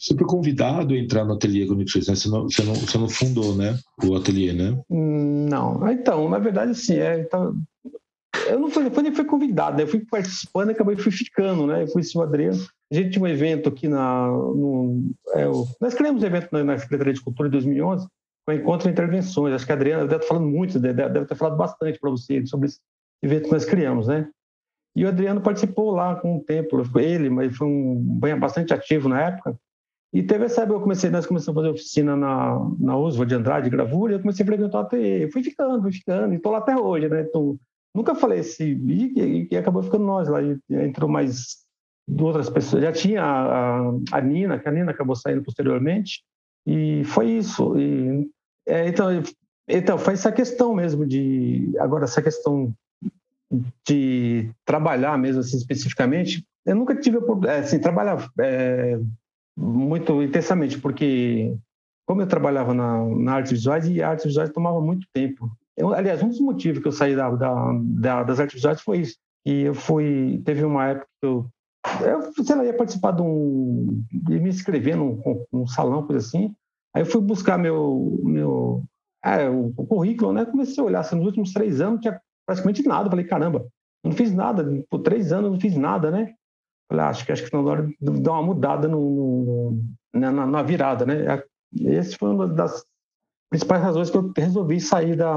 sempre convidado a entrar no ateliê Conexões, né? Você não, você, não, você não fundou, né? O ateliê, né? Não. Então, na verdade, sim. É, então, eu não eu nem fui convidado, né? Eu fui participando e acabei fui ficando, né? Eu fui o Adriano. A gente tinha um evento aqui na. No, é, o, nós criamos um evento na, na, Secretaria de Cultura em 2011, com Encontro de Intervenções. Acho que a Adriana deve estar falando muito, deve, ter falado bastante para você sobre esse evento que nós criamos, né? E o Adriano participou lá com o tempo, ele, mas foi um bastante ativo na época. E teve essa época, eu comecei, nós começamos a fazer oficina na, na de Andrade, gravura, e eu comecei a frequentar o ateliê. Eu fui ficando, fui ficando, e estou lá até hoje, né? Tô, nunca falei esse e, e, acabou ficando nós lá. E entrou mais outras pessoas. Já tinha a, a, a, Nina, que a Nina acabou saindo posteriormente, e foi isso. E, é, então, então, foi essa questão mesmo de. Agora, essa questão de trabalhar mesmo assim especificamente, eu nunca tive é, assim trabalhar é, muito intensamente, porque como eu trabalhava na, na artes visuais e artes visuais tomava muito tempo. Eu, aliás, um dos motivos que eu saí da, da, da, das foi isso. E eu fui, teve uma época que eu, eu sei lá, ia participar de um, ia me inscrever num, num salão, coisa assim. Aí eu fui buscar meu, meu é, o, o, currículo, né? Comecei a olhar, assim, nos últimos três anos tinha praticamente nada. Falei, caramba, não fiz nada, por três anos não fiz nada, né? Falei, ah, acho que acho que na hora de dar uma mudada no, no na, na, virada, né? Esse foi uma das principais razões que eu resolvi sair da,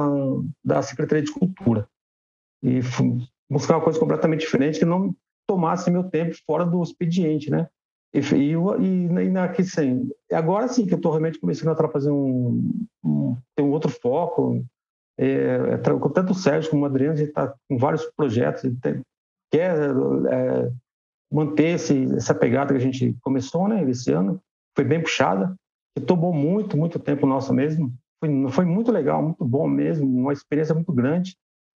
da Secretaria de Cultura e buscar uma coisa completamente diferente que não tomasse meu tempo fora do expediente, né? E, e, e, na, assim, agora sim que eu estou realmente começando a fazer um, um, ter um outro foco. É, é, tanto o Sérgio como o Adriano, a gente está com vários projetos, tem, quer é, manter esse, essa pegada que a gente começou né, esse ano, foi bem puxada, que tomou muito, muito tempo nosso mesmo. Foi, foi muito legal, muito bom mesmo, uma experiência muito grande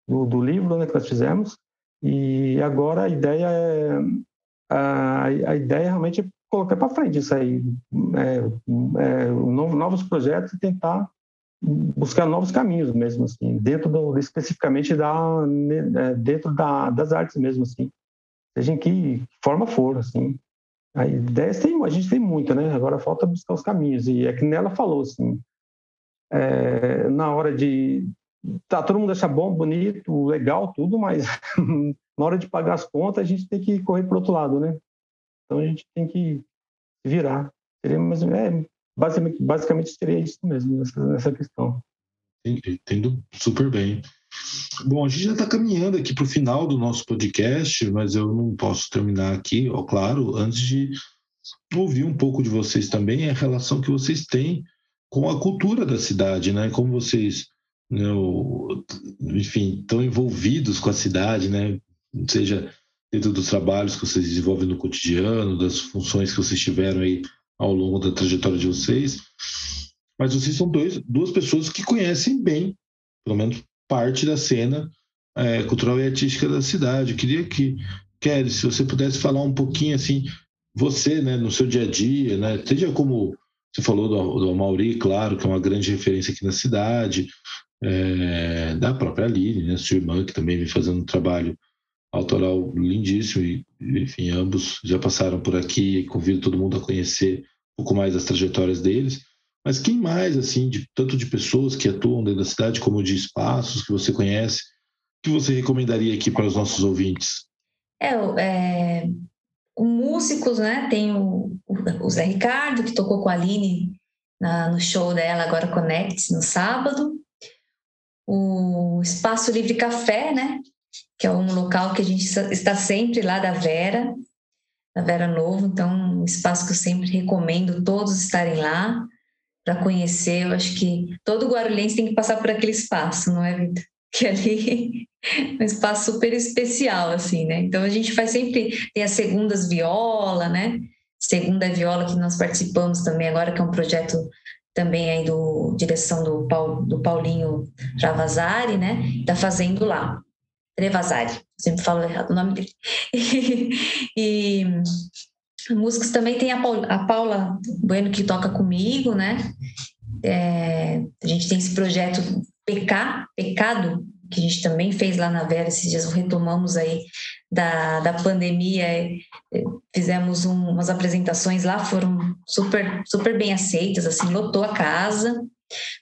do, do livro né, que nós fizemos. E agora a ideia é a, a ideia realmente é colocar para frente isso aí, é, é, novos projetos e tentar buscar novos caminhos mesmo assim, dentro do, especificamente da né, dentro da, das artes mesmo assim, seja em que forma for assim. A ideia tem, a gente tem muita, né? Agora falta buscar os caminhos e é que nela falou assim, é, na hora de tá todo mundo acha bom, bonito, legal, tudo, mas na hora de pagar as contas, a gente tem que correr para outro lado, né? Então a gente tem que virar. Mas, é, basicamente, basicamente seria isso mesmo, nessa, nessa questão. Entendo super bem. Bom, a gente já está caminhando aqui para o final do nosso podcast, mas eu não posso terminar aqui, ó, claro, antes de ouvir um pouco de vocês também a relação que vocês têm com a cultura da cidade, né? Como vocês, né, enfim, estão envolvidos com a cidade, né? seja dentro dos trabalhos que vocês desenvolvem no cotidiano, das funções que vocês tiveram aí ao longo da trajetória de vocês. Mas vocês são dois, duas pessoas que conhecem bem, pelo menos parte da cena é, cultural e artística da cidade. Eu queria que, Kelly, se você pudesse falar um pouquinho assim, você, né, no seu dia a dia, né, seja como você falou do, do Mauri, claro, que é uma grande referência aqui na cidade, é, da própria Aline, né, sua irmã, que também vem fazendo um trabalho autoral lindíssimo e, enfim, ambos já passaram por aqui convido todo mundo a conhecer um pouco mais das trajetórias deles. Mas quem mais, assim, de, tanto de pessoas que atuam dentro da cidade como de espaços que você conhece, que você recomendaria aqui para os nossos ouvintes? É, é músicos, né? Tem o, o Zé Ricardo, que tocou com a Aline na, no show dela, agora Connect, no sábado. O Espaço Livre Café, né? que é um local que a gente está sempre lá da Vera, da Vera Novo, então um espaço que eu sempre recomendo todos estarem lá conhecer. Eu acho que todo guarulhense tem que passar por aquele espaço, não é, Vitor? Que ali é um espaço super especial, assim, né? Então a gente faz sempre, tem as segundas viola, né? Segunda viola que nós participamos também agora, que é um projeto também aí do direção do, Paul, do Paulinho Travasari, né? Tá fazendo lá. Trevasari, sempre falo errado o nome dele. e, e músicos também tem a a Paula Bueno que toca comigo, né? É, a gente tem esse projeto PK, Pecado, que a gente também fez lá na Vera, esses dias retomamos aí da, da pandemia, é, fizemos um, umas apresentações lá, foram super, super bem aceitas, assim, lotou a casa,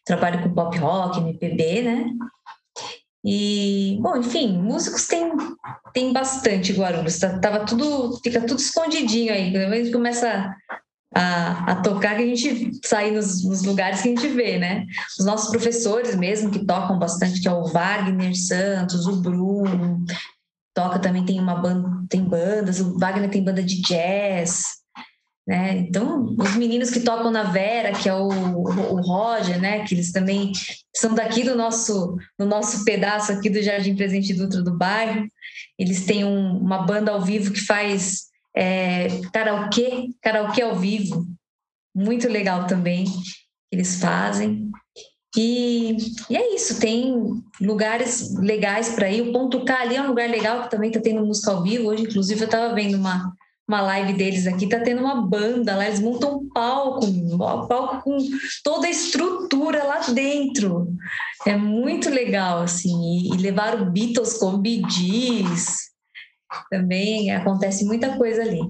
trabalho com pop rock, MPB, né? E, bom, enfim, músicos tem, tem bastante Guarulhos. Tá, tava tudo, fica tudo escondidinho aí. Quando começa a, a tocar, que a gente sai nos, nos, lugares que a gente vê, né? Os nossos professores mesmo, que tocam bastante, que é o Wagner Santos, o Bruno, toca também, tem uma banda, tem bandas, o Wagner tem banda de jazz, né? Então, os meninos que tocam na Vera, que é o, o Roger, né? Que eles também são daqui do nosso, do nosso pedaço aqui do Jardim Presente Dutra do bairro. Eles têm um, uma banda ao vivo que faz é, karaokê, karaokê ao vivo. Muito legal também que eles fazem. E, e, é isso, tem lugares legais para ir. O Ponto K ali é um lugar legal que também está tendo música ao vivo. Hoje, inclusive, eu estava vendo uma, uma live deles aqui, está tendo uma banda lá, eles montam um palco, um palco com toda a estrutura lá dentro. É muito legal, assim. E, e levaram Beatles com Bee também acontece muita coisa ali.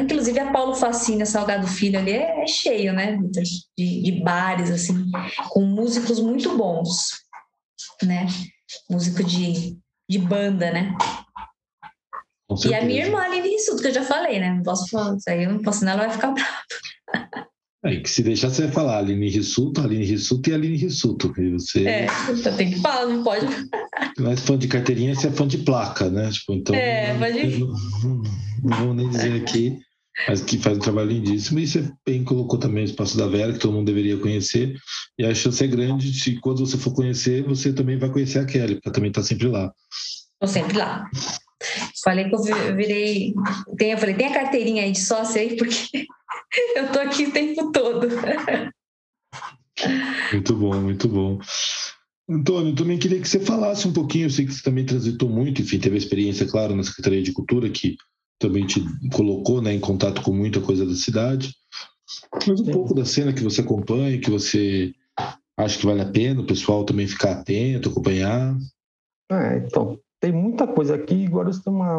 Inclusive a Paulo Facina Salgado Filho ali é, é cheio, né? De, de, bares, assim, com músicos muito bons, né? Músico de, de banda, né? E a minha irmã Aline Rissuto, que eu já falei, né? Não posso falar isso aí, eu não posso, senão ela vai ficar brava. É, que se deixar, você vai falar Aline Rissuto, Aline Rissuto e Aline Rissuto. Que você... É, eu tenho que falar, não pode. Mas fã de carteirinha, você é fã de placa, né? Tipo, então, é, pode... não, não, não vou nem dizer aqui, mas que faz um trabalho lindíssimo. E você bem colocou também o Espaço da Vera, que todo mundo deveria conhecer. E a chance é grande de, quando você for conhecer, você também vai conhecer a Kelly, porque ela também está sempre lá. Estou sempre lá. Falei que eu virei. Tem, eu falei, tem a carteirinha aí de sócio aí, porque eu tô aqui o tempo todo. Muito bom, muito bom. Antônio, também queria que você falasse um pouquinho, eu sei que você também transitou muito, enfim, teve a experiência, claro, na Secretaria de Cultura, que também te colocou né, em contato com muita coisa da cidade, mas um Sim. pouco da cena que você acompanha, que você acha que vale a pena o pessoal também ficar atento, acompanhar. É, então, tem muita coisa aqui, agora tem uma,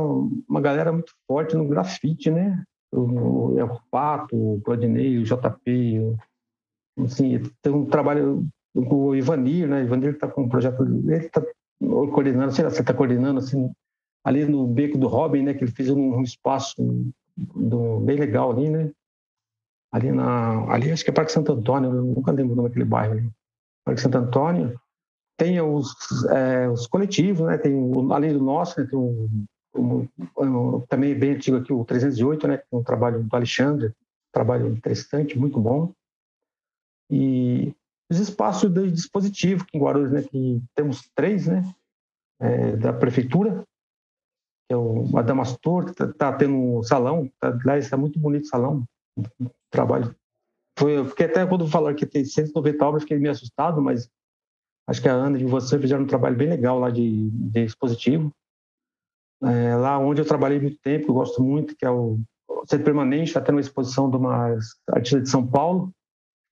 uma galera muito forte no grafite, né? O, o Pato, o Claudinei, o JP, o, assim, tem um trabalho com o Ivanir, né? Ivanir está com um projeto, ele está coordenando, sei lá, você está coordenando, assim, ali no Beco do Robin, né? Que ele fez um, um espaço do, bem legal ali, né? Ali na, ali acho que é Parque Santo Antônio, eu nunca lembro o nome daquele bairro ali. Parque Santo Antônio. Tem os, é, os coletivos, né? Tem, além do nosso, né? tem o também bem antigo aqui, o 308, né, é um trabalho do Alexandre, um trabalho interessante, muito bom. E os espaços de dispositivo que em Guarulhos, né, que temos três, né, é, da prefeitura, que é o Adamastor, que está tá tendo um salão, tá, lá está muito bonito o salão, trabalho. Foi, porque até quando falaram que tem 190 obras, fiquei meio assustado, mas acho que a Ana e você fizeram um trabalho bem legal lá de, de dispositivo. É, lá onde eu trabalhei muito tempo, eu gosto muito, que é o Centro Permanente, está tendo uma exposição de uma artista de São Paulo,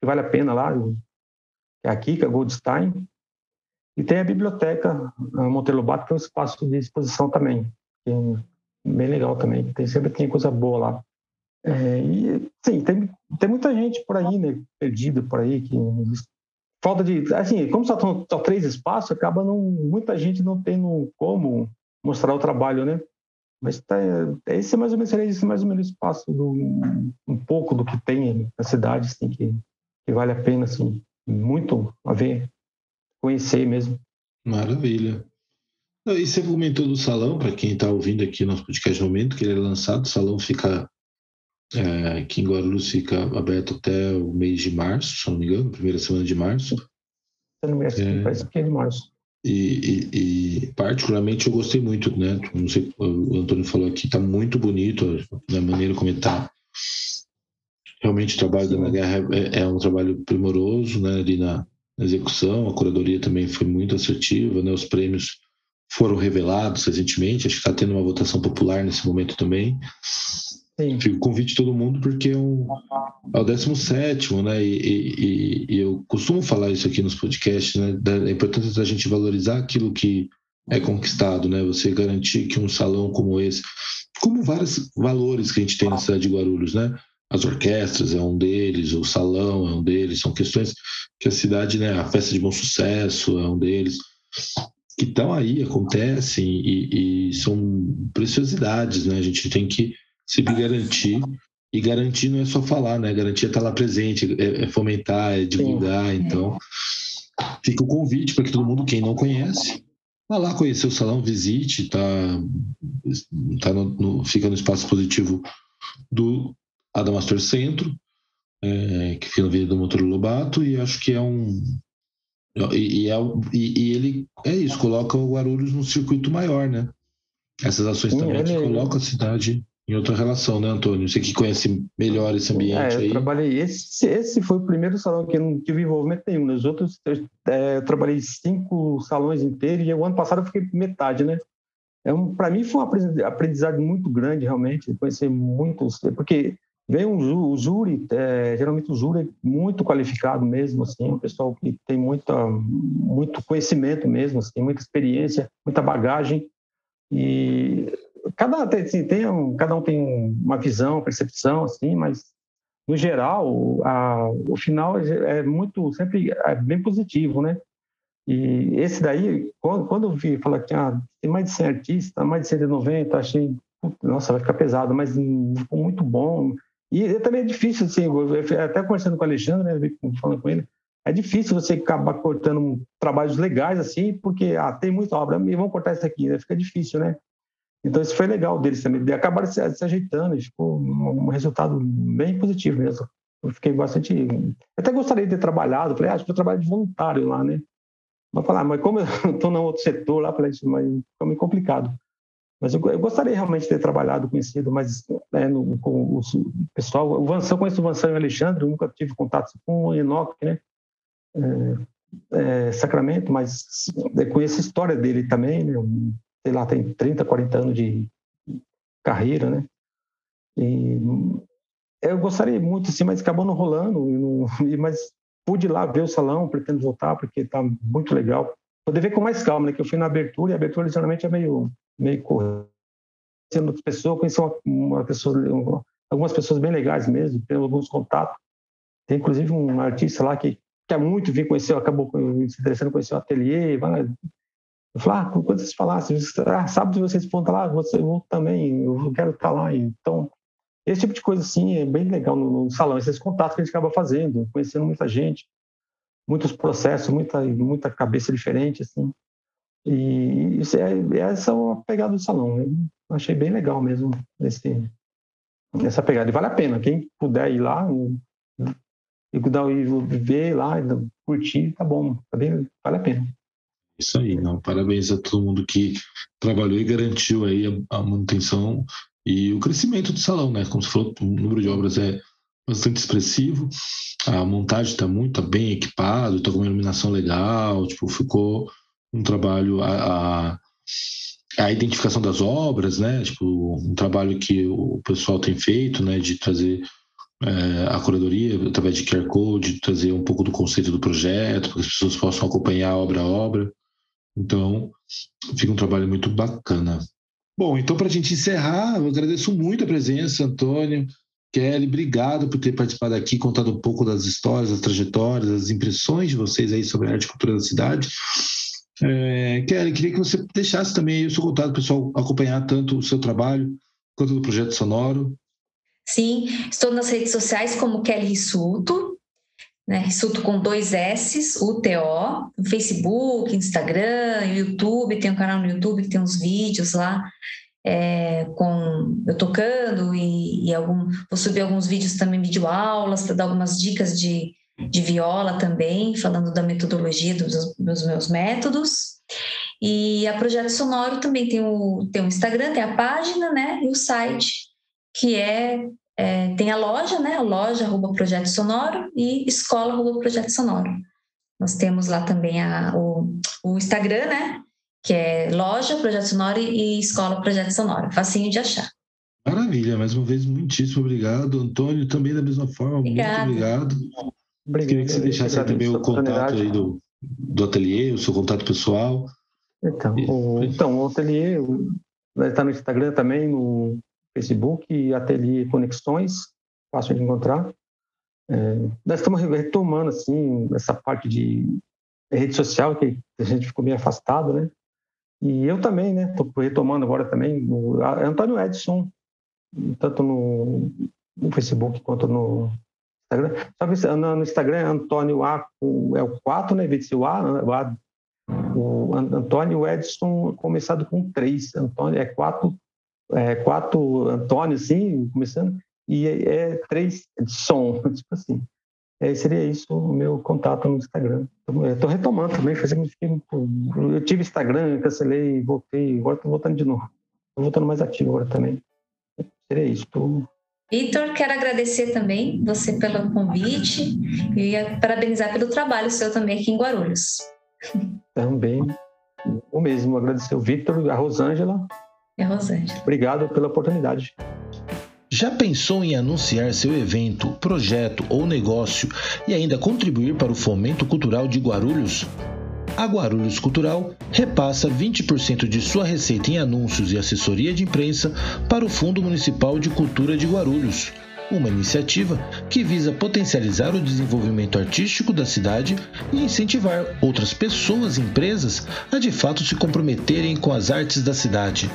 que vale a pena lá, que é a Kika Goldstein. E tem a biblioteca a Monteiro Lobato, que é um espaço de exposição também, que é bem legal também. Tem, sempre tem coisa boa lá. É, e, sim, tem, tem muita gente por aí, né, perdida por aí, que falta de... Assim, como só estão três espaços, acaba não, muita gente não tendo como mostrar o trabalho, né? Mas tá, esse é mais ou menos seria esse mais ou menos espaço do um pouco do que tem na cidade, assim, que, que vale a pena, assim, muito a ver, conhecer mesmo. Maravilha. E você comentou do salão, para quem está ouvindo aqui nosso podcast no momento, que ele é lançado, o salão fica é, aqui em Guarulhos fica aberto até o mês de março, se não me engano, primeira semana de março. Se não me engano, é... parece que é de março. E, e, e, particularmente eu gostei muito, né? Não sei, o Antônio falou aqui, tá muito bonito a, a maneira como ele tá. Realmente o trabalho da Ana Guerra é, é, um trabalho primoroso, né? Ali na, na, execução, a curadoria também foi muito assertiva, né? Os prêmios foram revelados recentemente, acho que está tendo uma votação popular nesse momento também. Sim. Fico convite todo mundo porque é, um, é o 17, né? E, e, e, eu costumo falar isso aqui nos podcasts, né? Da importância da gente valorizar aquilo que é conquistado, né? Você garantir que um salão como esse, como vários valores que a gente tem na cidade de Guarulhos, né? As orquestras é um deles, o salão é um deles, são questões que a cidade, né? A festa de bom sucesso é um deles, que estão aí, acontecem e, e são preciosidades, né? A gente tem que se garantir. E garantir não é só falar, né? Garantir é estar lá presente, é, é fomentar, é divulgar. Sim. Então, fica o convite para que todo mundo, quem não conhece, vá lá conhecer o salão, visite, tá, tá no, no, fica no espaço positivo do Adamastor Centro, é, que fica na Avenida do Motor Lobato, e acho que é um. E, e, é, e, ele é isso, coloca o Guarulhos num circuito maior, né? Essas ações também que colocam a cidade em outra relação, né, Antônio? Você que conhece melhor esse ambiente é, aí. Eu trabalhei. Esse, esse foi o primeiro salão que eu não tive envolvimento nenhum. Nos outros, eu, é, eu trabalhei cinco salões inteiros e o ano passado eu fiquei metade, né? É um, para mim foi um aprendizado muito grande, realmente, conhecer muitos, porque vem um, o júri, é, geralmente o júri é muito qualificado mesmo, assim, um pessoal que tem muita, muito conhecimento mesmo, assim, muita experiência, muita bagagem, e cada, assim, tem um, cada um tem uma visão, percepção, assim, mas no geral, a, o final é, é muito, sempre é bem positivo, né? E esse daí, quando, quando eu vi, falar que ah, tem mais de 100 artistas, mais de 190, achei, nossa, vai ficar pesado, mas ficou muito bom. E também é difícil, assim, até conversando com o Alexandre, né, falando com ele, é difícil você acabar cortando trabalhos legais assim, porque ah, tem muita obra, e vamos cortar isso aqui, né? fica difícil, né? Então isso foi legal deles também, acabaram se, se ajeitando, ficou um, resultado bem positivo mesmo. Eu fiquei bastante. Eu até gostaria de ter trabalhado, falei, ah, acho que eu trabalho de voluntário lá, né? Mas falar, mas como eu estou no outro setor lá, falei, mas ficou meio complicado. Mas eu, eu, gostaria realmente de ter trabalhado, conhecido mais né, no, com o pessoal. O conheço o Vanção e o Alexandre, nunca tive contato com o Enoch, né? É, é, Sacramento, mas conheço a história dele também, né? Sei lá, tem 30, 40 anos de carreira, né? E eu gostaria muito, assim, mas acabou não rolando, não, mas pude ir lá ver o salão, pretendo voltar, porque está muito legal. Poder ver com mais calma, né? Que eu fui na abertura, e a abertura geralmente é meio, meio correndo. outras pessoas, conheci uma, uma pessoa, algumas pessoas bem legais mesmo, tenho alguns contatos. Tem inclusive um artista lá que quer muito vir conhecer, acabou se interessando conhecer o ateliê. Vai, eu falo, ah, quando vocês falassem, ah, sábado vocês vão estar lá, você vou também, eu quero estar lá. Então, esse tipo de coisa, assim, é bem legal no, no salão, esses contatos que a gente acaba fazendo, conhecendo muita gente, muitos processos, muita, muita cabeça diferente, assim. E isso é, essa é a pegada do salão. Eu achei bem legal mesmo esse, essa pegada. E vale a pena. Quem puder ir lá e, e ver lá, curtir, tá bom. Tá bem, vale a pena. Isso aí, não. Parabéns a todo mundo que trabalhou e garantiu aí a, a manutenção e o crescimento do salão, né? Como você falou, o número de obras é bastante expressivo, a montagem está muito tá bem equipado, está com uma iluminação legal, tipo, ficou um trabalho a, a, a, identificação das obras, né? Tipo, um trabalho que o pessoal tem feito, né? De trazer é, a curadoria através de QR Code, trazer um pouco do conceito do projeto, para que as pessoas possam acompanhar obra a obra. Então, fica um trabalho muito bacana. Bom, então para a gente encerrar, eu agradeço muito a presença, Antônio, Kelly, obrigado por ter participado aqui, contado um pouco das histórias, das trajetórias, das impressões de vocês aí sobre a arte e cultura da cidade. É, Kelly, queria que você deixasse também o seu contato, pessoal acompanhar tanto o seu trabalho quanto do projeto sonoro. Sim, estou nas redes sociais como Kelly Rissuto, né? Rissuto com dois S, UTO, no Facebook, Instagram, YouTube, tem um canal no YouTube que tem uns vídeos lá é, com eu tocando e, e, algum, vou subir alguns vídeos também, vídeo aulas, para dar algumas dicas de, de viola também, falando da metodologia dos, dos meus métodos. E a Projeto Sonoro também tem o, tem o Instagram, tem a página, né, e o site, que é é, tem a loja, né? A loja arroba Projeto Sonoro e escola arroba Projeto Sonoro. Nós temos lá também a, o, o Instagram, né? Que é loja Projeto Sonoro e escola Projeto Sonoro. Facinho de achar. Maravilha, mais uma vez, muitíssimo obrigado. Antônio, também da mesma forma, Obrigada. muito obrigado. obrigado. Queria que você deixasse também o contato aí do, do ateliê, o seu contato pessoal. Então, o, então, o ateliê está no Instagram também, no Facebook Ateliê Conexões, fácil de encontrar. É, nós estamos retomando assim essa parte de rede social que a gente ficou meio afastado, né? E eu também, né? Estou retomando agora também. O Antônio Edson, tanto no, no, Facebook quanto no Instagram. Só que no Instagram é Antônio A, é o 4, né? Ser o A, o, A, o Antônio Edson começado com 3. Antônio é 4 é, quatro Antônio, assim, começando, e é, é três de som, tipo assim. É, seria isso o meu contato no Instagram. Estou retomando também, fazendo eu tive Instagram, cancelei, voltei, agora estou voltando de novo. Estou voltando mais ativo agora também. Seria isso. Tô... Vitor, quero agradecer também você pelo convite e parabenizar pelo trabalho seu também aqui em Guarulhos. Também o mesmo, agradecer o Vitor, a Rosângela. É Rosângela. Obrigado pela oportunidade. Já pensou em anunciar seu evento, projeto ou negócio e ainda contribuir para o fomento cultural de Guarulhos? A Guarulhos Cultural repassa 20% de sua receita em anúncios e assessoria de imprensa para o Fundo Municipal de Cultura de Guarulhos, uma iniciativa que visa potencializar o desenvolvimento artístico da cidade e incentivar outras pessoas e empresas a de fato se comprometerem com as artes da cidade.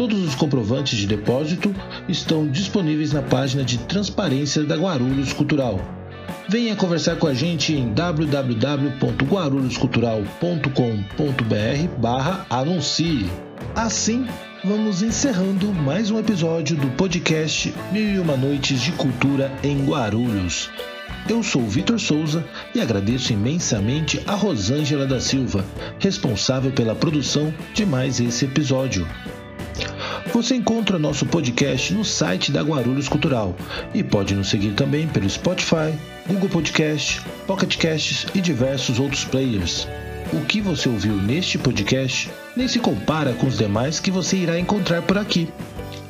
Todos os comprovantes de depósito estão disponíveis na página de transparência da Guarulhos Cultural. Venha conversar com a gente em www.guarulhoscultural.com.br anuncie. Assim, vamos encerrando mais um episódio do podcast Mil e Uma Noites de Cultura em Guarulhos. Eu sou Vitor Souza e agradeço imensamente a Rosângela da Silva, responsável pela produção de mais esse episódio. Você encontra nosso podcast no site da Guarulhos Cultural e pode nos seguir também pelo Spotify, Google Podcast, Pocket Casts e diversos outros players. O que você ouviu neste podcast nem se compara com os demais que você irá encontrar por aqui.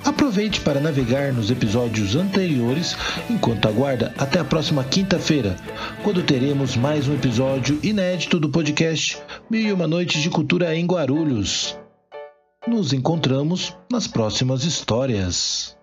Aproveite para navegar nos episódios anteriores enquanto aguarda até a próxima quinta-feira, quando teremos mais um episódio inédito do podcast Mil e Uma Noites de Cultura em Guarulhos. Nos encontramos nas próximas histórias.